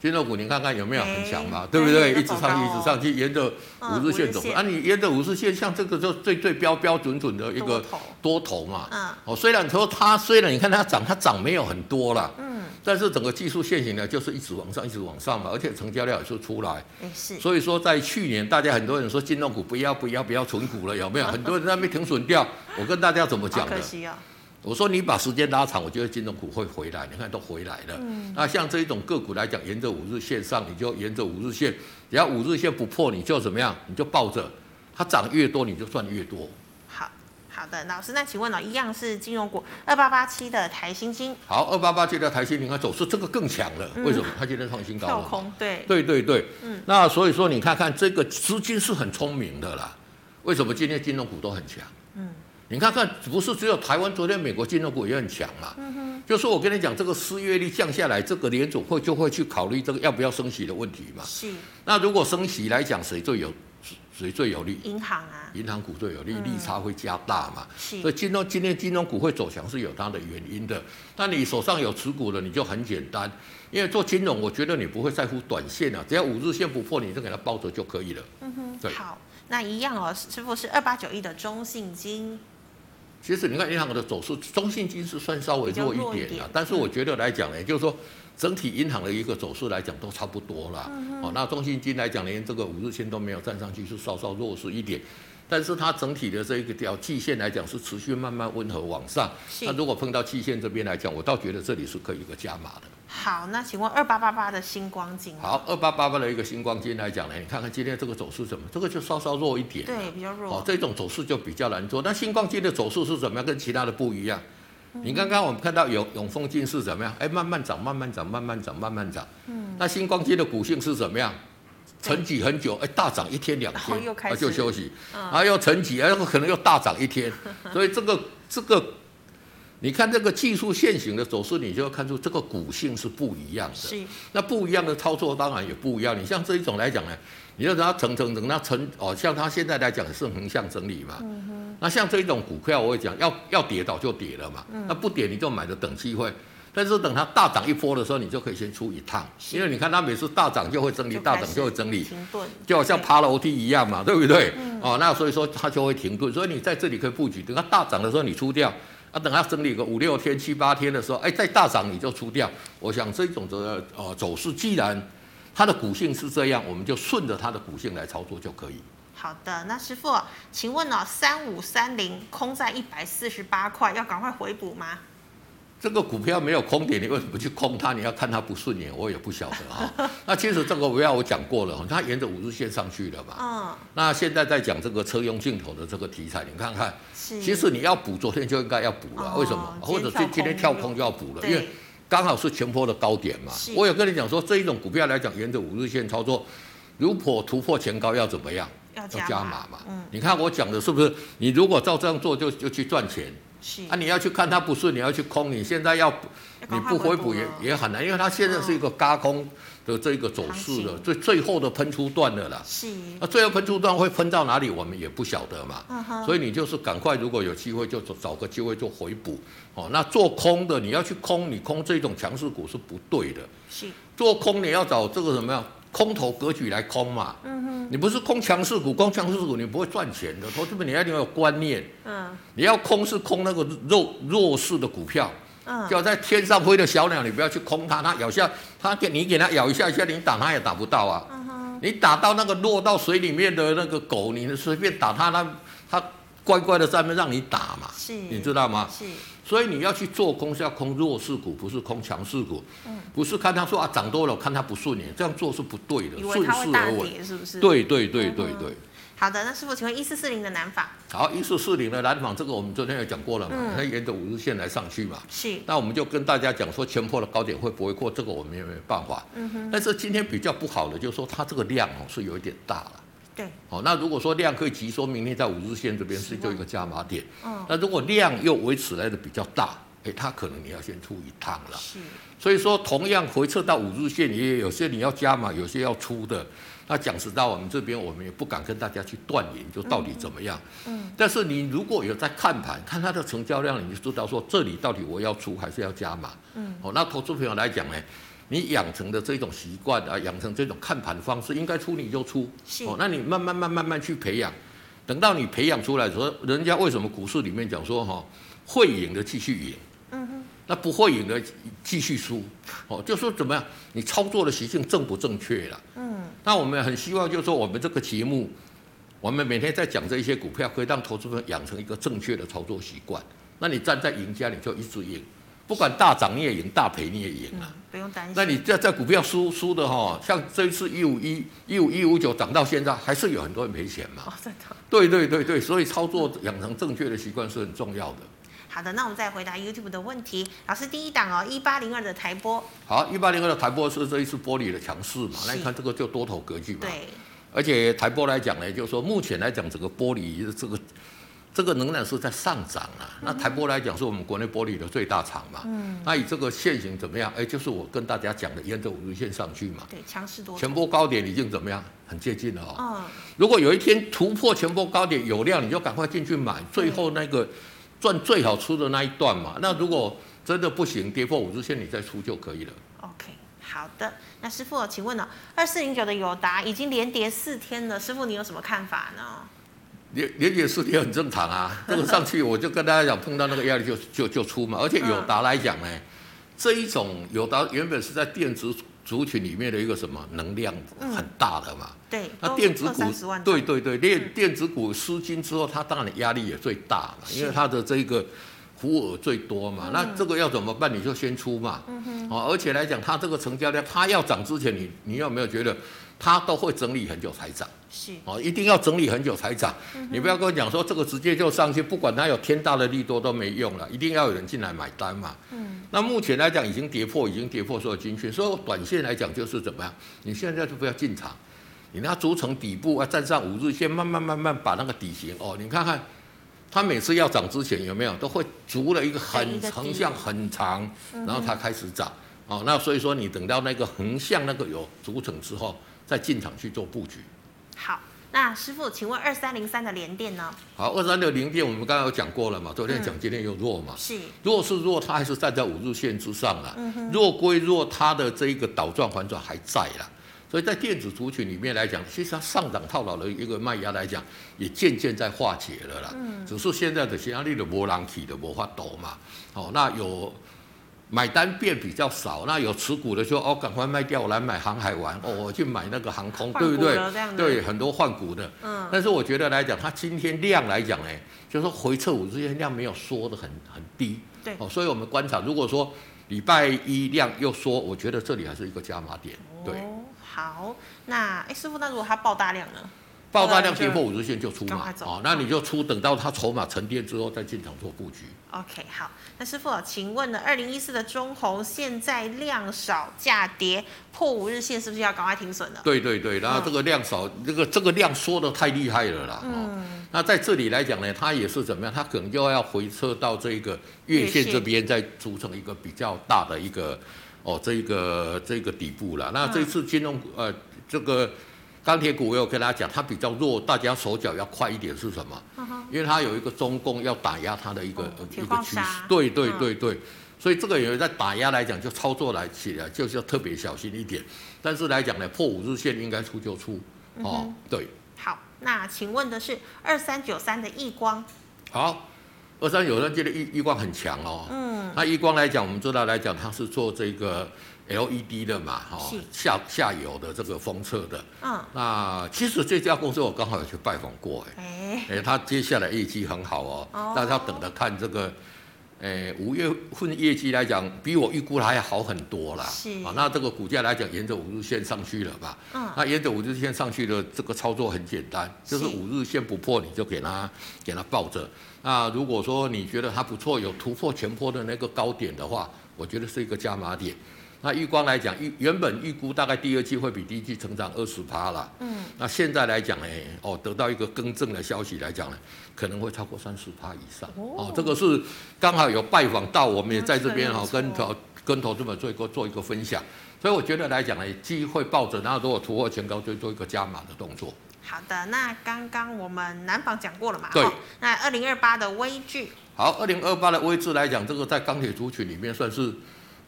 金融股，你看看有没有很强嘛？对不对？一直上去，一直上去，沿着五日线走。啊，你沿着五日线，像这个就最最标标准准的一个多头嘛。嗯。哦，虽然说它虽然你看它涨，它涨没有很多啦。嗯。但是整个技术线型呢，就是一直往上，一直往上嘛，而且成交量也是出来。是。所以说，在去年，大家很多人说金融股不要不要不要存股了，有没有？很多人在那边停损掉。我跟大家怎么讲的？可惜啊。我说你把时间拉长，我觉得金融股会回来。你看都回来了。嗯、那像这一种个股来讲，沿着五日线上，你就沿着五日线，只要五日线不破，你就怎么样？你就抱着，它涨越多，你就赚越多。好好的，老师，那请问呢，一样是金融股二八八七的台新金。好，二八八七的台新金，你看走势这个更强了。嗯、为什么？它今天创新高了。跳空，对。对对对。嗯。那所以说，你看看这个资金是很聪明的啦。为什么今天金融股都很强？嗯。你看看，不是只有台湾，昨天美国金融股也很强嘛。嗯哼。就是我跟你讲，这个失业率降下来，这个联总会就会去考虑这个要不要升息的问题嘛。是。那如果升息来讲，谁最有谁最有利？银行啊。银行股最有利，利差会加大嘛。是。所以金融今天金融股会走强是有它的原因的。但你手上有持股的，你就很简单，因为做金融，我觉得你不会在乎短线啊，只要五日线不破，你就给它抱着就可以了。嗯哼。对。好，那一样哦，师傅是二八九一的中信金。其实你看银行的走势，中信金是算稍微弱一点的，但是我觉得来讲呢，就是说整体银行的一个走势来讲都差不多了。哦，那中信金来讲连这个五日线都没有站上去，是稍稍弱势一点。但是它整体的这一个条季线来讲是持续慢慢温和往上。那如果碰到季线这边来讲，我倒觉得这里是可以一个加码的。好，那请问二八八八的星光金？好，二八八八的一个星光金来讲呢，你看看今天这个走势怎么？这个就稍稍弱一点。对，比较弱。哦，这种走势就比较难做。那星光金的走势是怎么样？跟其他的不一样。嗯、你刚刚我们看到永永丰金是怎么样？哎，慢慢涨，慢慢涨，慢慢涨，慢慢涨。嗯。那星光金的股性是怎么样？沉寂很久，哎，大涨一天两天，然后就休息，嗯、然后又沉寂，哎，可能又大涨一天。所以这个这个。你看这个技术线型的走势，你就要看出这个股性是不一样的。是。那不一样的操作当然也不一样。你像这一种来讲呢，你就让它层层层，那层哦，像它现在来讲是横向整理嘛。嗯哼。那像这一种股票，我会讲要要跌倒就跌了嘛。嗯。那不跌你就买着等机会，但是等它大涨一波的时候，你就可以先出一趟。是。因为你看它每次大涨就会整理，大涨就会整理。停顿。就好像爬楼梯一样嘛，对不对？嗯。哦，那所以说它就会停顿，所以你在这里可以布局，等它大涨的时候你出掉。啊，等它整理个五六天、七八天的时候，哎，再大涨你就出掉。我想这种的呃走势，既然它的股性是这样，我们就顺着它的股性来操作就可以。好的，那师傅，请问呢、三五三零空在一百四十八块，要赶快回补吗？这个股票没有空点，你为什么去空它？你要看它不顺眼，我也不晓得哈、哦。那其实这个股票我讲过了，它沿着五日线上去了嘛。嗯。那现在在讲这个车用镜头的这个题材，你看看，是其实你要补，昨天就应该要补了。哦、为什么？或者是今天跳空就要补了？因为刚好是前波的高点嘛。是我有跟你讲说，这一种股票来讲，沿着五日线操作，如果突破前高要怎么样？要加码嘛。嗯。你看我讲的是不是？你如果照这样做就，就就去赚钱。是啊，你要去看它不顺，你要去空，你现在要你不回补也也很难，因为它现在是一个轧空的这个走势的最最后的喷出段的了啦。是，那最后喷出段会喷到哪里，我们也不晓得嘛。所以你就是赶快，如果有机会就找找个机会做回补。哦，那做空的你要去空，你空这种强势股是不对的。是。做空你要找这个什么样？空头格局来空嘛，嗯哼，你不是空强势股，空强势股你不会赚钱的。投资者你要有观念，嗯，你要空是空那个弱弱势的股票，嗯，就在天上飞的小鸟，你不要去空它，它咬下，它给你给它咬一下一下，你打它也打不到啊，嗯哼，你打到那个落到水里面的那个狗，你随便打它，它它乖乖的在那边让你打嘛，是，你知道吗？是。所以你要去做空是要空弱势股，不是空强势股。嗯，不是看他说啊涨多了，看他不顺眼，这样做是不对的，顺势而为，是不是？对对对对对。好的，那师傅，请问一四四零的南纺？好，一四四零的南纺，这个我们昨天也讲过了嘛，它、嗯、沿着五日线来上去嘛。是。那我们就跟大家讲说，前破的高点会不会过？这个我们也没有办法。嗯哼。但是今天比较不好的，就是说它这个量哦是有一点大了。对。好，那如果说量可以急缩，明天在五日线这边是就一个加码点。嗯。那如果量又维持来的比较大，哎，它可能你要先出一趟了。是。所以说，同样回撤到五日线，也有些你要加码，有些要出的。那讲实在，我们这边我们也不敢跟大家去断言，就到底怎么样。嗯。但是你如果有在看盘，看它的成交量，你就知道说这里到底我要出还是要加码。嗯。哦，那投资朋友来讲呢，你养成的这种习惯啊，养成这种看盘方式，应该出你就出。是。哦，那你慢慢慢慢慢去培养，等到你培养出来的时候，人家为什么股市里面讲说哈，会赢的继续赢。嗯哼。那不会赢的继续输。哦，就说怎么样，你操作的习性正不正确了？嗯。那我们很希望，就是说，我们这个节目，我们每天在讲这一些股票，可以让投资者养成一个正确的操作习惯。那你站在赢家，你就一直赢，不管大涨你也赢，大赔你也赢啊、嗯，不用担心。那你在在股票输输的哈，像这一次一五一、一五一五九涨到现在，还是有很多人赔钱嘛？哦，真的。对对对对，所以操作养成正确的习惯是很重要的。好的，那我们再回答 YouTube 的问题。老师，第一档哦，一八零二的台玻。好，一八零二的台玻是这一次玻璃的强势嘛？那你看这个就多头格局嘛。对。而且台玻来讲呢，就是说目前来讲，整个玻璃这个这个能量是在上涨啊。嗯、那台玻来讲，是我们国内玻璃的最大厂嘛。嗯。那以这个线型怎么样？哎，就是我跟大家讲的，沿着五日线上去嘛。对，强势多。前波高点已经怎么样？很接近了哦。嗯。如果有一天突破前波高点有量，你就赶快进去买，最后那个。赚最好出的那一段嘛，那如果真的不行，跌破五日线你再出就可以了。OK，好的。那师傅，请问呢、哦，二四零九的友达已经连跌四天了，师傅你有什么看法呢？连连跌四天很正常啊，这个上去我就跟大家讲，碰到那个压力就就就出嘛。而且友达来讲呢，嗯、这一种友达原本是在电子。族群里面的一个什么能量很大的嘛？嗯、对，那电子股，对对对，电电子股失金之后，它当然压力也最大嘛，因为它的这个浮额最多嘛。那这个要怎么办？你就先出嘛。嗯哼。哦，而且来讲，它这个成交量，它要涨之前，你你有没有觉得它都会整理很久才涨？是。哦，一定要整理很久才涨。你不要跟我讲说这个直接就上去，不管它有天大的利多都没用了，一定要有人进来买单嘛。嗯。那目前来讲已经跌破，已经跌破所有均线，所以短线来讲就是怎么样？你现在就不要进场，你那筑成底部啊，站上五日线，慢慢慢慢把那个底型哦，你看看，它每次要涨之前有没有都会筑了一个很横向很长，然后它开始涨哦。那所以说你等到那个横向那个有筑成之后，再进场去做布局。好。那师傅，请问二三零三的联电呢？好，二三六零电我们刚刚有讲过了嘛？昨天讲，今天又弱嘛？是，弱是弱，它还是站在五日线之上了。嗯哼。弱归弱，它的这一个倒转反转还在啦。所以在电子族群里面来讲，其实它上涨套牢的一个卖压来讲，也渐渐在化解了啦。嗯。只是现在的压力的波浪体的魔法抖嘛。哦，那有。买单变比较少，那有持股的说哦，赶快卖掉，我来买航海玩哦，我去买那个航空，对不对？对，很多换股的。嗯。但是我觉得来讲，它今天量来讲呢，就是说回撤五日线量没有缩的很很低。对。哦，所以我们观察，如果说礼拜一量又缩，我觉得这里还是一个加码点。对。哦，好，那哎，师傅，那如果它爆大量呢？爆炸量跌破五日线就出嘛，哦，那你就出，等到它筹码沉淀之后再进场做布局。OK，好，那师傅，请问呢，二零一四的中红现在量少价跌破五日线，是不是要赶快停损了？对对对，然后这个量少，这个这个量缩的太厉害了啦。嗯。那在这里来讲呢，它也是怎么样？它可能又要回撤到这个月线这边，再组成一个比较大的一个哦，这个这个底部了。那这次金融呃这个。钢铁股我有跟大家讲，它比较弱，大家手脚要快一点是什么？因为它有一个中共要打压它的一个、哦、一个趋势。对对对对，所以这个也在打压来讲，就操作来起来就是要特别小心一点。但是来讲呢，破五日线应该出就出哦。对。好，那请问的是二三九三的亿光。好，二三九三觉得亿亿光很强哦。嗯。那亿光来讲，我们知道来讲，它是做这个。LED 的嘛，哈，下下游的这个封测的，嗯，那其实这家公司我刚好有去拜访过，哎，哎，他接下来业绩很好哦，大家等着看这个诶五月份业绩来讲，比我预估的还要好很多啦。是啊，那这个股价来讲，沿着五日线上去了吧？嗯。那沿着五日线上去的这个操作很简单，就是五日线不破，你就给它给它抱着。那如果说你觉得它不错，有突破前波的那个高点的话，我觉得是一个加码点。那玉光来讲，预原本预估大概第二季会比第一季成长二十趴啦。嗯。那现在来讲呢，哦，得到一个更正的消息来讲呢，可能会超过三十趴以上。哦。哦，这个是刚好有拜访到，我们也在这边哈，跟投跟投资们做一个做一个分享。所以我觉得来讲呢，机会抱着，然后如果突破前高，就做一个加码的动作。好的，那刚刚我们南方讲过了嘛？对。那二零二八的微距。好，二零二八的微距来讲，这个在钢铁族群里面算是。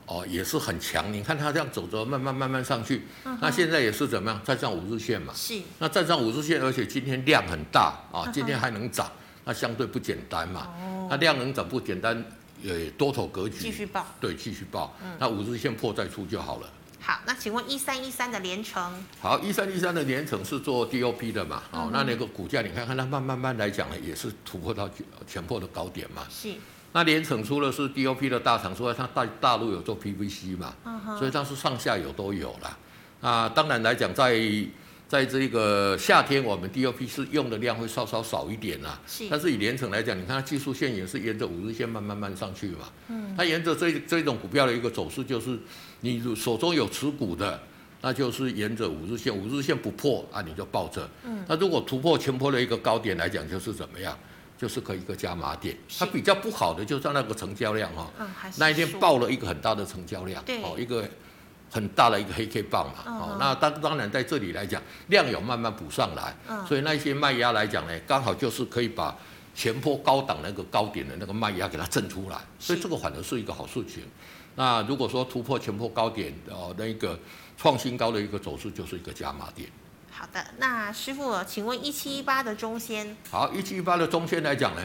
哦，也是很强。你看它这样走着，慢慢慢慢上去。嗯、那现在也是怎么样？站上五日线嘛。是。那站上五日线，而且今天量很大啊，今天还能涨，那相对不简单嘛。哦。那量能涨不简单，也多头格局。继续报。对，继续报。嗯。那五日线破再出就好了。好，那请问一三一三的连成。好，一三一三的连成是做 DOP 的嘛？哦、嗯，那那个股价你看看它慢慢慢来讲呢，也是突破到前破的高点嘛。是。那联成出的是 DOP 的大厂，所以它大大陆有做 PVC 嘛，uh huh. 所以它是上下游都有了。啊，当然来讲，在在这个夏天，我们 DOP 是用的量会稍稍少一点啦。是。但是以联成来讲，你看它技术线也是沿着五日线慢慢慢上去嘛。嗯。它沿着这这种股票的一个走势，就是你手中有持股的，那就是沿着五日线，五日线不破啊，你就抱着。嗯。那如果突破前波的一个高点来讲，就是怎么样？就是可以一个加码点，它比较不好的就是那个成交量哈，那一天爆了一个很大的成交量，哦，一个很大的一个黑 K 棒嘛，哦，那当当然在这里来讲，量有慢慢补上来，所以那些卖压来讲呢，刚好就是可以把前波高档那个高点的那个卖压给它震出来，所以这个反而是一个好事情。那如果说突破前波高点哦，那个创新高的一个走势就是一个加码点。好的，那师傅，请问一七一八的中仙？好，一七一八的中仙来讲呢，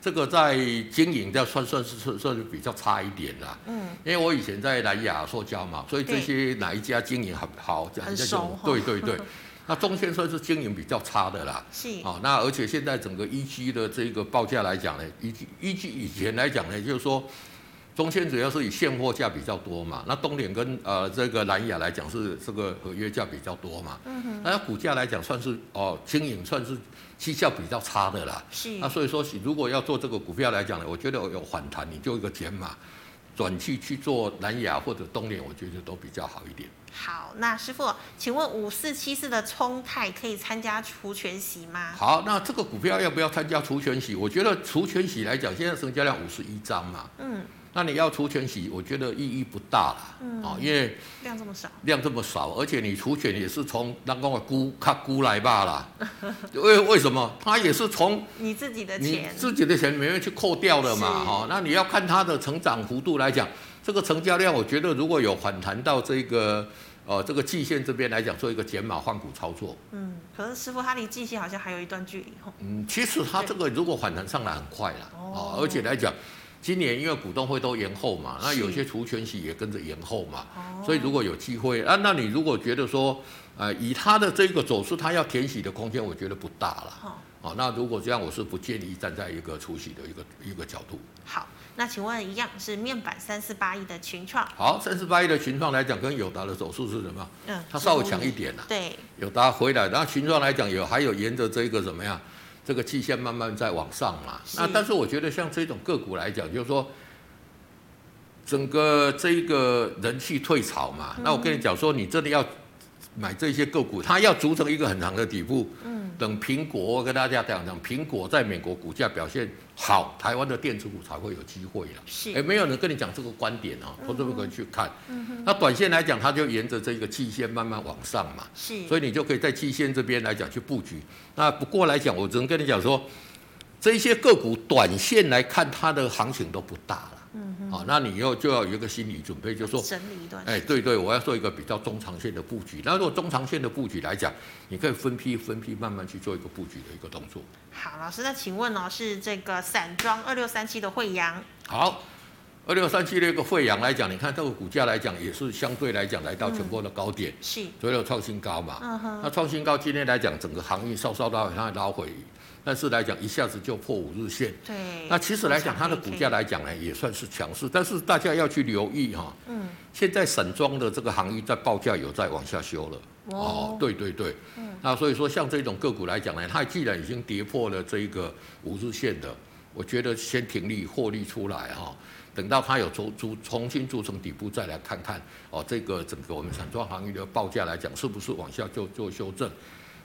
这个在经营要算算是算算是比较差一点啦。嗯，因为我以前在南亚塑胶嘛，所以这些哪一家经营很好，讲一下就对对对。那中纤算是经营比较差的啦。是。哦，那而且现在整个一 G 的这个报价来讲呢，一 G 一 G 以前来讲呢，就是说。中签主要是以现货价比较多嘛，那东联跟呃这个蓝雅来讲是这个合约价比较多嘛，嗯哼，那股价来讲算是哦经营算是绩效比较差的啦，是，那所以说如果要做这个股票来讲呢，我觉得有反弹，你就一个减码，转去去做蓝雅或者东联，我觉得都比较好一点。好，那师傅，请问五四七四的冲泰可以参加除权息吗？好，那这个股票要不要参加除权息？我觉得除权息来讲，现在成交量五十一张嘛，嗯。那你要除权息，我觉得意义不大了，嗯，因为量这么少，量这么少，而且你除权也是从那个估卡估来罢了，为为什么？他也是从你自己的钱，自己的钱里面去扣掉的嘛，哈是，那你要看它的成长幅度来讲，这个成交量，我觉得如果有反弹到这个，呃，这个季线这边来讲，做一个减码换股操作，嗯，可是师傅，它离季线好像还有一段距离，嗯，其实它这个如果反弹上来很快了，哦，而且来讲。今年因为股东会都延后嘛，那有些除权息也跟着延后嘛，所以如果有机会啊，那你如果觉得说，呃，以他的这个走势，他要填息的空间，我觉得不大了。好、哦，那如果这样，我是不建议站在一个除息的一个一个角度。好，那请问一样是面板三四八一的群创。好，三四八一的群创来讲，跟友达的走势是什么？嗯，它稍微强一点了。对，友达回来，然后群创来讲有还有沿着这个怎么样？这个季线慢慢在往上嘛。那但是我觉得像这种个股来讲，就是说。整个这一个人气退潮嘛，那我跟你讲说，你真的要买这些个股，它要组成一个很长的底部。嗯。等苹果，我跟大家讲讲，苹果在美国股价表现好，台湾的电子股才会有机会了。是。哎，没有人跟你讲这个观点啊，投资者可以去看。嗯哼。那短线来讲，它就沿着这个季线慢慢往上嘛。是。所以你就可以在季线这边来讲去布局。那不过来讲，我只能跟你讲说，这些个股短线来看，它的行情都不大了。嗯，好、哦，那你又就要有一个心理准备，就是说，整理一段，哎，对对，我要做一个比较中长线的布局。那如果中长线的布局来讲，你可以分批分批慢慢去做一个布局的一个动作。好，老师，那请问哦，是这个散装二六三七的惠阳。好，二六三七那个惠阳来讲，你看这个股价来讲也是相对来讲来到全国的高点，是，所以有创新高嘛。嗯哼。那创新高今天来讲，整个航运稍稍拉回，它拉回，但是来讲一下子就破五日线。对。那其实来讲，它的股价来讲呢，也算是强势，但是大家要去留意哈。嗯。现在散装的这个行业在报价有在往下修了。哦。对对对。嗯。那所以说，像这种个股来讲呢，它既然已经跌破了这一个五日线的，我觉得先停利获利出来哈。等到它有重组重新组成底部，再来看看哦，这个整个我们散装行业的报价来讲，是不是往下就做修正？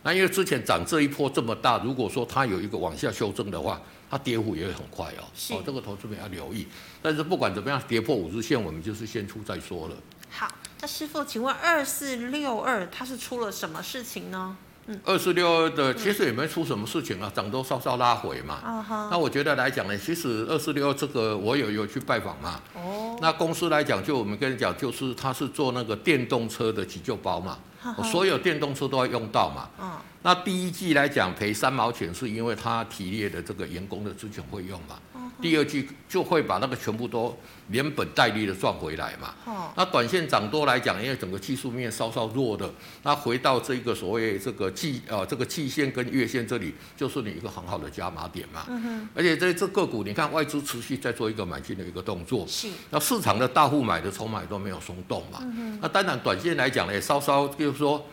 那因为之前涨这一波这么大，如果说它有一个往下修正的话，它跌幅也会很快哦。是哦，这个投资者要留意。但是不管怎么样，跌破五日线，我们就是先出再说了。好，那师傅，请问二四六二它是出了什么事情呢？二四六二的其实也没出什么事情啊，涨都稍稍拉回嘛。Uh. 那我觉得来讲呢，其实二四六二这个我有有去拜访嘛。哦。Oh. 那公司来讲，就我们跟你讲，就是它是做那个电动车的急救包嘛。Uh. 所有电动车都要用到嘛。Uh. 那第一季来讲赔三毛钱，是因为它提列的这个员工的资遣费用嘛。第二季就会把那个全部都连本带利的赚回来嘛。哦。那短线涨多来讲，因为整个技术面稍稍弱的，那回到这个所谓这个季呃这个季线跟月线这里，就是你一个很好的加码点嘛。嗯哼。而且在这个股，你看外资持续在做一个买进的一个动作。是。那市场的大户买的筹码都没有松动嘛。嗯哼。那当然短线来讲呢，稍稍就是说，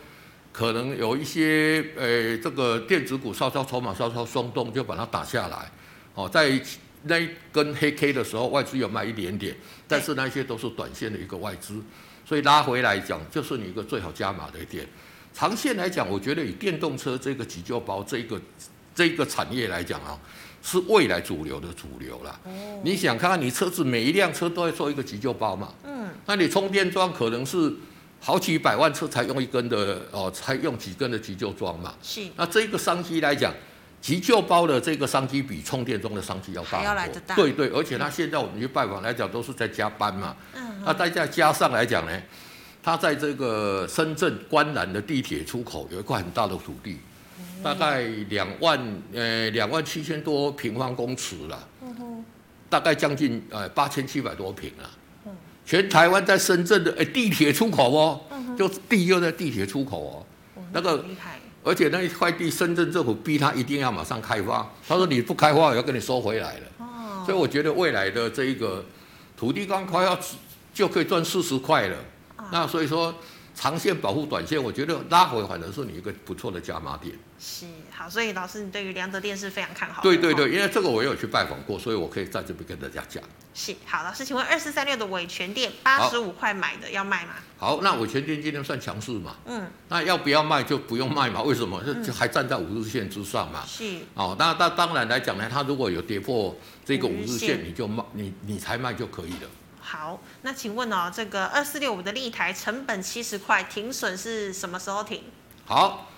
可能有一些呃这个电子股稍稍筹码稍稍松动，就把它打下来。哦，在。那一根黑 K 的时候，外资有卖一点点，但是那些都是短线的一个外资，所以拉回来讲，就是你一个最好加码的一点。长线来讲，我觉得以电动车这个急救包这个这个产业来讲啊，是未来主流的主流了。哦。你想看看，你车子每一辆车都要做一个急救包嘛？嗯。那你充电桩可能是好几百万车才用一根的哦，才用几根的急救桩嘛？是。那这个商机来讲。急救包的这个商机比充电桩的商机要大对对，而且他现在我们去拜访来讲都是在加班嘛，那再加加上来讲呢，他在这个深圳观澜的地铁出口有一块很大的土地，大概两万呃两万七千多平方公尺了，大概将近呃八千七百多平啊，全台湾在深圳的哎地铁出口哦，就地又在地铁出口哦，那个。而且那一块地，深圳政府逼他一定要马上开发。他说你不开发，我要跟你收回来了。哦。所以我觉得未来的这一个土地刚开发就可以赚四十块了。那所以说。长线保护短线，我觉得拉回反而是你一个不错的加码点。是好，所以老师，你对于良德电是非常看好的。对对对，因为这个我有去拜访过，所以我可以在这边跟大家讲。是好，老师，请问二四三六的伟全店八十五块买的要卖吗？好，那伟全店今天算强势嘛？嗯。那要不要卖就不用卖嘛？为什么？就还站在五日线之上嘛。是。哦，那那当然来讲呢，它如果有跌破这个五日线，你就卖，你你才卖就可以了。好，那请问哦，这个二四六五的立台成本七十块，停损是什么时候停？好，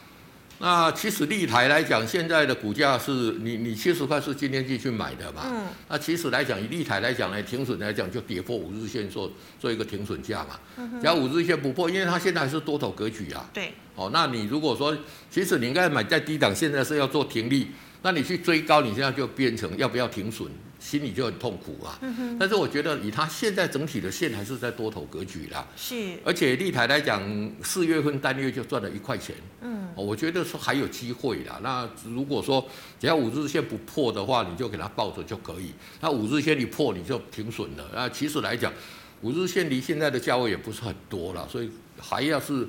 那其实立台来讲，现在的股价是你你七十块是今天进去买的嘛？嗯。那其实来讲，以立台来讲呢，停损来讲就跌破五日线做做一个停损价嘛。嗯哼。只要五日线不破，因为它现在还是多头格局啊。对。哦，那你如果说，其实你应该买在低档，现在是要做停利，那你去追高，你现在就变成要不要停损？心里就很痛苦啊，嗯、哼但是我觉得以它现在整体的线还是在多头格局啦。是，而且立台来讲，四月份单月就赚了一块钱。嗯，我觉得说还有机会啦。那如果说只要五日线不破的话，你就给它抱着就可以。那五日线一破，你就停损了。那其实来讲，五日线离现在的价位也不是很多了，所以还要是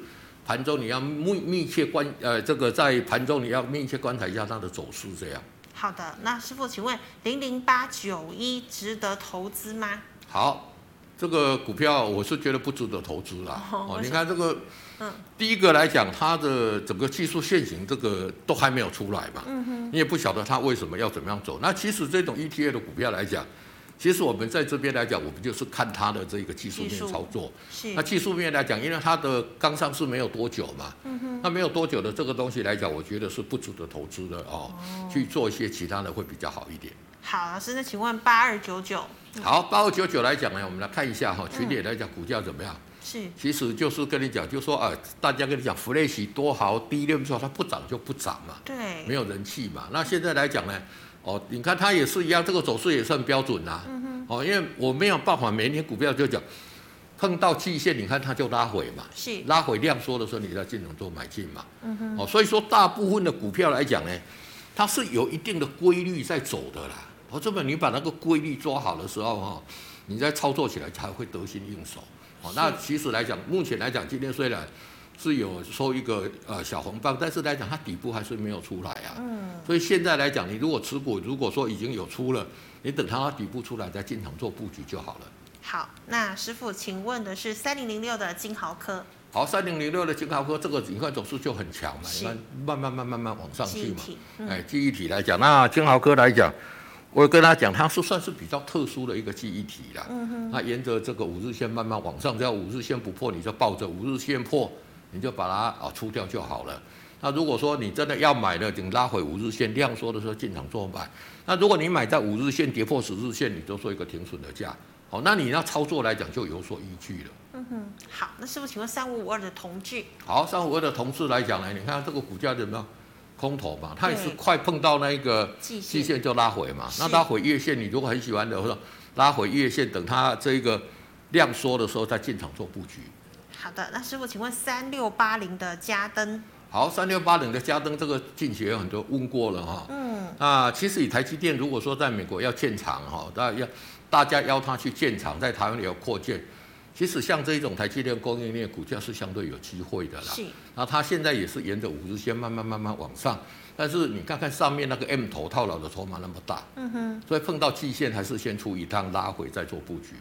盘中你要密密切观，呃，这个在盘中你要密切观察一下它的走势，这样。好的，那师傅，请问零零八九一值得投资吗？好，这个股票我是觉得不值得投资啦。哦，哦，你看这个，嗯，第一个来讲，它的整个技术线型这个都还没有出来嘛。嗯哼，你也不晓得它为什么要怎么样走。那其实这种 ETF 的股票来讲。其实我们在这边来讲，我们就是看它的这个技术面操作。是。那技术面来讲，因为它的刚上市没有多久嘛。嗯哼。那没有多久的这个东西来讲，我觉得是不值得投资的哦。哦。去做一些其他的会比较好一点。好，老师，那请问八二九九。好，八二九九来讲呢，我们来看一下哈，群里来讲股价怎么样？是。其实就是跟你讲，就是说啊，大家跟你讲，福瑞喜多好，低点说它不涨就不涨嘛。对。没有人气嘛。那现在来讲呢？哦，你看它也是一样，这个走势也是很标准呐。嗯哼。哦，因为我没有办法每天股票就讲碰到季线，你看它就拉回嘛，是拉回量缩的时候，你在进场做买进嘛。嗯哼。哦，所以说大部分的股票来讲呢，它是有一定的规律在走的啦。哦，这么你把那个规律抓好的时候哈，你再操作起来才会得心应手。哦，那其实来讲，目前来讲，今天虽然是有收一个呃小红棒，但是来讲它底部还是没有出来啊。嗯。所以现在来讲，你如果持股，如果说已经有出了，你等它底部出来再进场做布局就好了。好，那师傅，请问的是三零零六的金豪科。好，三零零六的金豪科这个你看走势就很强嘛，你看慢慢慢慢慢往上去嘛。嗯、哎，记忆体来讲，那金豪科来讲。我跟他讲，它是算是比较特殊的一个记忆体啦。嗯哼。那沿着这个五日线慢慢往上，只要五日线不破，你就抱着五日线破，你就把它啊出掉就好了。那如果说你真的要买的，等拉回五日线量缩的时候进场做买。那如果你买在五日线跌破十日线，你就做一个停损的价。好，那你要操作来讲就有所依据了。嗯哼。好，那师傅请问三五五二的同志。好，三五五二的同志来讲呢，你看这个股价怎么样？空头嘛，它也是快碰到那个季线就拉回嘛。那拉回月线，你如果很喜欢的，或者拉回月线，等它这个量缩的时候再进场做布局。好的，那师傅，请问三六八零的嘉登。好，三六八零的嘉登，这个近期有很多问过了哈。嗯。啊，其实以台积电如果说在美国要建厂哈，大家要大家邀他去建厂，在台湾也要扩建。其实像这一种台积电供应链股价是相对有机会的啦。是。那它现在也是沿着五日线慢慢慢慢往上，但是你看看上面那个 M 头套牢的筹码那么大，嗯哼。所以碰到季线还是先出一趟拉回再做布局。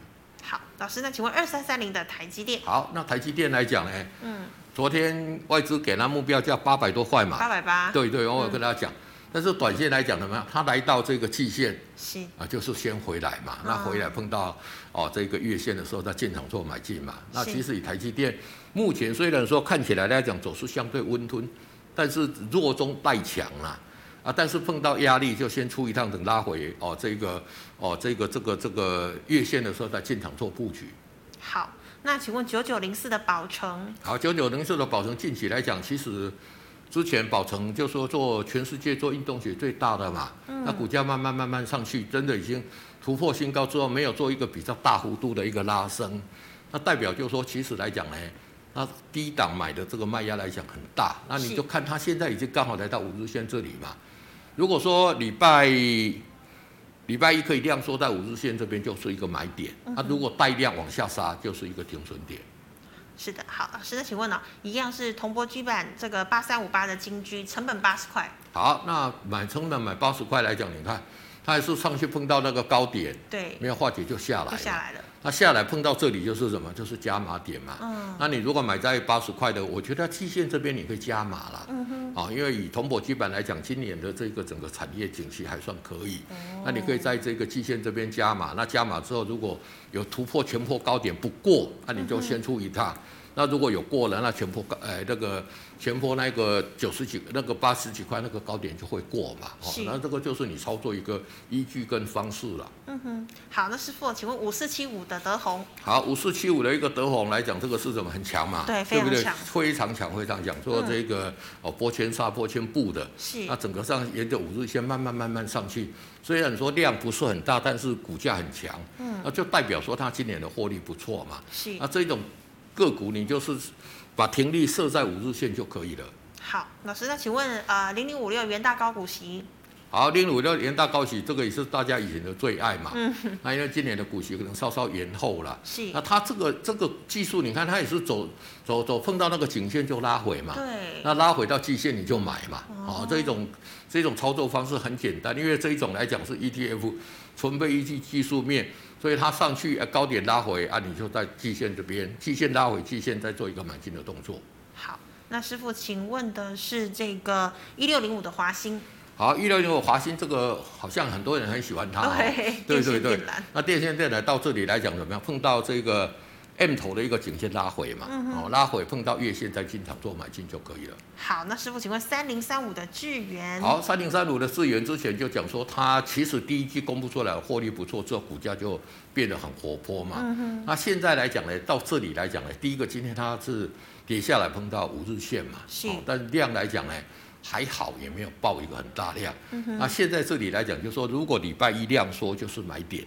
好，老师，那请问二三三零的台积电？好，那台积电来讲呢？嗯。昨天外资给它目标价八百多块嘛。八百八。对对，我有跟大家讲。嗯但是短线来讲怎么样？它来到这个季线，是啊，就是先回来嘛。那回来碰到哦这个月线的时候，再进场做买进嘛。那其实以台积电目前虽然说看起来来讲走势相对温吞，但是弱中带强啦。啊，但是碰到压力就先出一趟，等拉回哦这个哦这个这个这个月线的时候再进场做布局。好，那请问九九零四的宝城？好，九九零四的宝城近期来讲，其实。之前宝城就说做全世界做运动鞋最大的嘛，嗯、那股价慢慢慢慢上去，真的已经突破新高之后，没有做一个比较大幅度的一个拉升，那代表就是说，其实来讲呢，那低档买的这个卖压来讲很大，那你就看它现在已经刚好来到五日线这里嘛。如果说礼拜礼拜一可以量缩在五日线这边，就是一个买点，那如果带量往下杀，就是一个停损点。是的，好，老师，那请问呢，一样是铜箔基板这个八三五八的金居，成本八十块。好，那买成本买八十块来讲，你看，它还是上去碰到那个高点，对，没有化解就下来，下来了。那下来碰到这里就是什么？就是加码点嘛。嗯。那你如果买在八十块的，我觉得季线这边你可以加码了。嗯哼。啊，因为以铜箔基板来讲，今年的这个整个产业景气还算可以。哦。那你可以在这个季线这边加码。那加码之后，如果有突破全破高点不过，那你就先出一趟。嗯那如果有过了，那全破高，哎，那个前波那个九十几，那个八十几块那个高点就会过嘛，哦，那这个就是你操作一个依据跟方式了。嗯哼，好，那师傅，请问五四七五的德宏？好，五四七五的一个德宏来讲，这个是什么？很强嘛？对，非常强，非常强，非常强。说这个、嗯、哦，玻纤纱、玻纤布的，是。那整个上沿着五日线慢慢慢慢上去，虽然说量不是很大，但是股价很强。嗯。那就代表说它今年的获利不错嘛。是。那这种。个股你就是把停利设在五日线就可以了。好，老师，那请问呃，零零五六元大高股息。好，零零五六元大高息，这个也是大家以前的最爱嘛。嗯。那因为今年的股息可能稍稍延后了。是。那它这个这个技术，你看它也是走走走碰到那个颈线就拉回嘛。对。那拉回到季线你就买嘛。哦。这一种这一种操作方式很简单，因为这一种来讲是 ETF，纯被依据技术面。所以它上去，高点拉回啊，你就在季线这边，季线拉回，季线再做一个买进的动作。好，那师傅，请问的是这个一六零五的华兴。好，一六零五华兴这个好像很多人很喜欢它。对对对。那电线电缆到这里来讲怎么样？碰到这个。M 头的一个颈线拉回嘛，嗯、哦，拉回碰到月线再进场做买进就可以了。好，那师傅，请问三零三五的智源？好，三零三五的智源之前就讲说，它其实第一季公布出来获利不错，之后股价就变得很活泼嘛。嗯、哼那现在来讲呢，到这里来讲呢，第一个今天它是跌下来碰到五日线嘛，是、哦，但量来讲呢还好，也没有爆一个很大量。嗯、哼那现在这里来讲，就是说如果礼拜一量缩就是买点。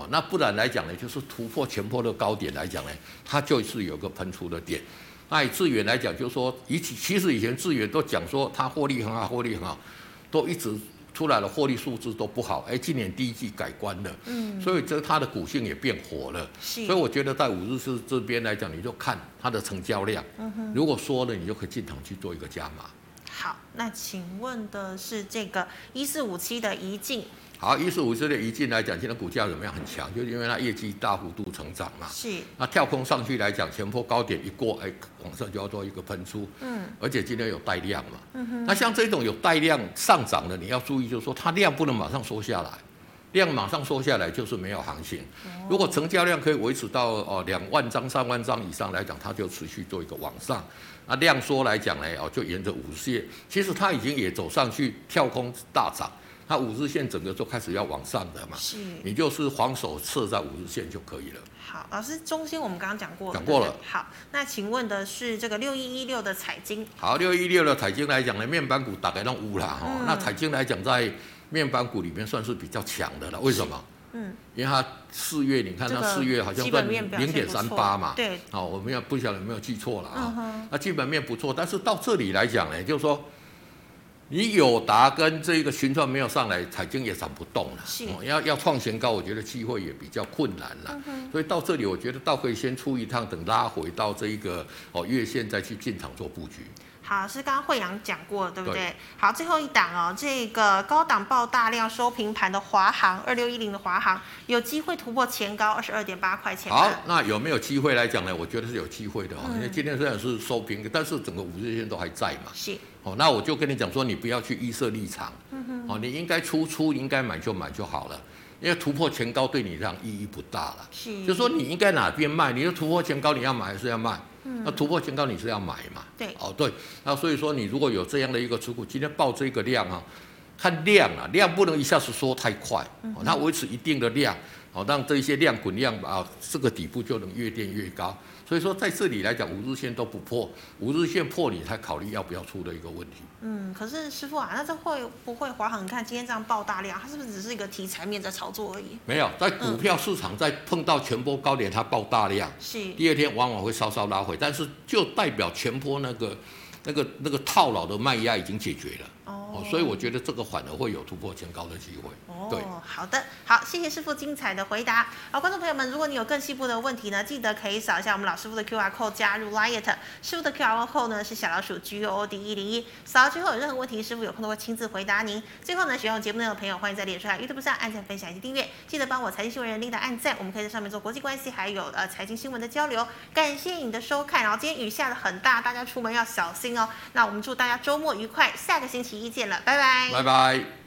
哦，那不然来讲呢，就是突破前坡的高点来讲呢，它就是有个喷出的点。那以智原来讲，就是说以其实以前智原都讲说它获利很好，获利很好，都一直出来了获利数字都不好。哎，今年第一季改观了，嗯，所以这它的股性也变火了。是，所以我觉得在五日市这边来讲，你就看它的成交量，嗯哼，如果说了，你就可以进场去做一个加码。好，那请问的是这个一四五七的宜骏。好，一四五七的一进来讲，现在股价怎么样？很强，就是因为它业绩大幅度成长嘛。是。那跳空上去来讲，前波高点一过，哎，往上就要做一个喷出。嗯。而且今天有带量嘛。嗯哼。那像这种有带量上涨的，你要注意，就是说它量不能马上缩下来，量马上缩下来就是没有行情。哦。如果成交量可以维持到哦两万张、三万张以上来讲，它就持续做一个往上。那量缩来讲呢，哦，就沿着五日线，其实它已经也走上去，跳空大涨。它五日线整个就开始要往上的嘛，是，你就是防守设在五日线就可以了。好，老师，中心我们刚刚讲过了，讲过了。好，那请问的是这个六一一六的彩金。好，六一六的彩金来讲呢，面板股大概都乌了哈。嗯、那彩金来讲，在面板股里面算是比较强的了。为什么？嗯，因为它四月你看它四月好像赚零点三八嘛。对。好，我们要不晓得有没有记错了啊？那基本面不错，但是到这里来讲呢，就是说。你友达跟这个群创没有上来，彩晶也涨不动了。是，要要创新高，我觉得机会也比较困难了。嗯、哼所以到这里，我觉得倒可以先出一趟，等拉回到这一个哦月线再去进场做布局。好，是刚刚惠阳讲过了，对不对？对好，最后一档哦，这个高档爆大量收平盘的华航二六一零的华航，有机会突破前高二十二点八块钱。好，那有没有机会来讲呢？我觉得是有机会的哦，嗯、因为今天虽然是收平，但是整个五日线都还在嘛。是。哦，那我就跟你讲说，你不要去预设立场，嗯、哦，你应该出出，应该买就买就好了，因为突破前高对你这样意义不大了。是，就说你应该哪边卖，你就突破前高，你要买还是要卖？嗯，那突破前高你是要买嘛？对，哦对，那所以说你如果有这样的一个持股，今天报这个量啊，看量啊，量不能一下子缩太快，它维持一定的量，哦，让这一些量滚量啊，这个底部就能越垫越高。所以说，在这里来讲，五日线都不破，五日线破你才考虑要不要出的一个问题。嗯，可是师傅啊，那这会不会华航？你看今天这样爆大量，它是不是只是一个题材面在炒作而已？没有，在股票市场在碰到全波高点，它爆大量，是第二天往往会稍稍拉回，但是就代表全波那个。那个那个套牢的卖压已经解决了哦，所以我觉得这个反而会有突破前高的机会。哦，对，好的，好，谢谢师傅精彩的回答。好，观众朋友们，如果你有更细部的问题呢，记得可以扫一下我们老师傅的 QR code 加入 Liet，师傅的 QR code 呢是小老鼠 G O O D 一零一，扫到之后有任何问题，师傅有空都会亲自回答您。最后呢，喜欢我节目内容的朋友，欢迎在脸书和 YouTube 上按赞、分享以及订阅，记得帮我财经新闻人 Linda 按赞，我们可以在上面做国际关系还有呃财经新闻的交流。感谢你的收看，然后今天雨下的很大，大家出门要小心哦。那我们祝大家周末愉快，下个星期一见了，拜拜。拜拜。